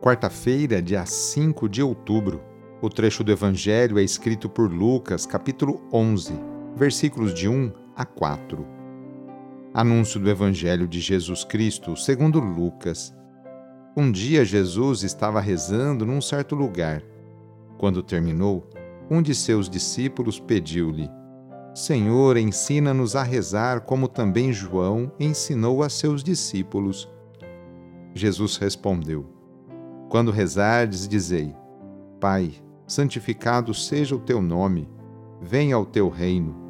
Quarta-feira, dia 5 de outubro. O trecho do Evangelho é escrito por Lucas, capítulo 11 versículos de 1 a 4. Anúncio do Evangelho de Jesus Cristo, segundo Lucas. Um dia Jesus estava rezando num certo lugar. Quando terminou, um de seus discípulos pediu-lhe: Senhor, ensina-nos a rezar como também João ensinou a seus discípulos. Jesus respondeu: Quando rezardes, dizei: Pai, santificado seja o teu nome, venha o teu reino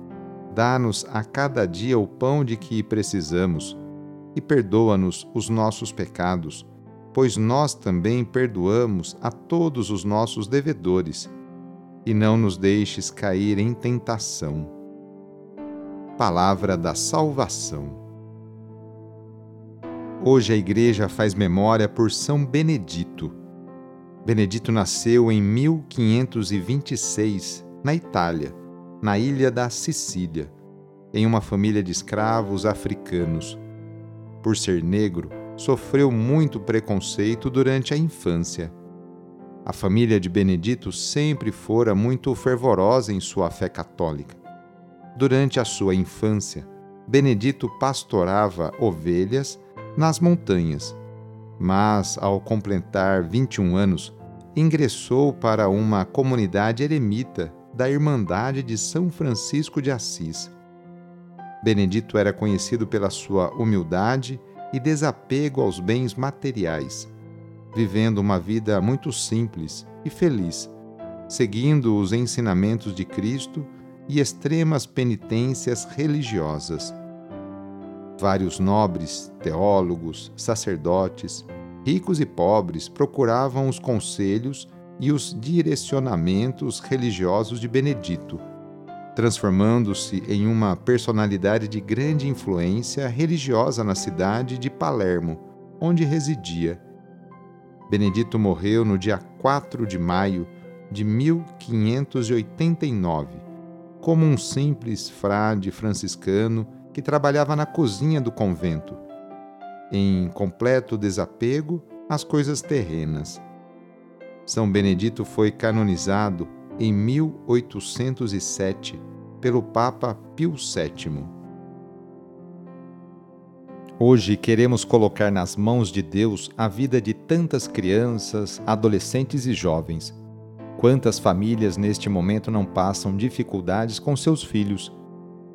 Dá-nos a cada dia o pão de que precisamos e perdoa-nos os nossos pecados, pois nós também perdoamos a todos os nossos devedores. E não nos deixes cair em tentação. Palavra da Salvação. Hoje a Igreja faz memória por São Benedito. Benedito nasceu em 1526, na Itália na ilha da Sicília, em uma família de escravos africanos. Por ser negro, sofreu muito preconceito durante a infância. A família de Benedito sempre fora muito fervorosa em sua fé católica. Durante a sua infância, Benedito pastorava ovelhas nas montanhas, mas, ao completar 21 anos, ingressou para uma comunidade eremita da Irmandade de São Francisco de Assis. Benedito era conhecido pela sua humildade e desapego aos bens materiais, vivendo uma vida muito simples e feliz, seguindo os ensinamentos de Cristo e extremas penitências religiosas. Vários nobres, teólogos, sacerdotes, ricos e pobres procuravam os conselhos e os direcionamentos religiosos de Benedito, transformando-se em uma personalidade de grande influência religiosa na cidade de Palermo, onde residia. Benedito morreu no dia 4 de maio de 1589, como um simples frade franciscano que trabalhava na cozinha do convento, em completo desapego às coisas terrenas são Benedito foi canonizado em 1807 pelo Papa Pio VII. Hoje queremos colocar nas mãos de Deus a vida de tantas crianças, adolescentes e jovens. Quantas famílias neste momento não passam dificuldades com seus filhos?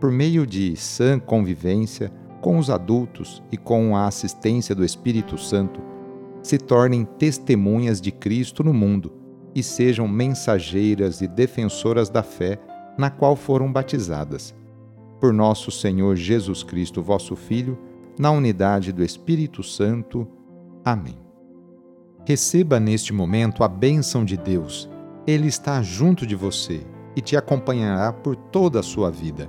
por meio de sã convivência com os adultos e com a assistência do Espírito Santo, se tornem testemunhas de Cristo no mundo e sejam mensageiras e defensoras da fé na qual foram batizadas. Por nosso Senhor Jesus Cristo, vosso Filho, na unidade do Espírito Santo. Amém. Receba neste momento a bênção de Deus. Ele está junto de você e te acompanhará por toda a sua vida.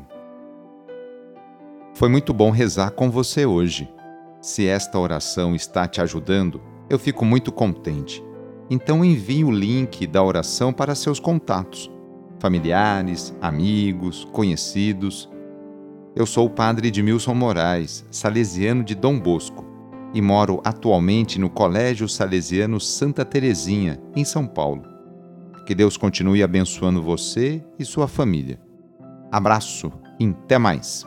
Foi muito bom rezar com você hoje. Se esta oração está te ajudando, eu fico muito contente. Então envie o link da oração para seus contatos familiares, amigos, conhecidos. Eu sou o padre Edmilson Moraes, salesiano de Dom Bosco, e moro atualmente no Colégio Salesiano Santa Terezinha, em São Paulo. Que Deus continue abençoando você e sua família. Abraço e até mais!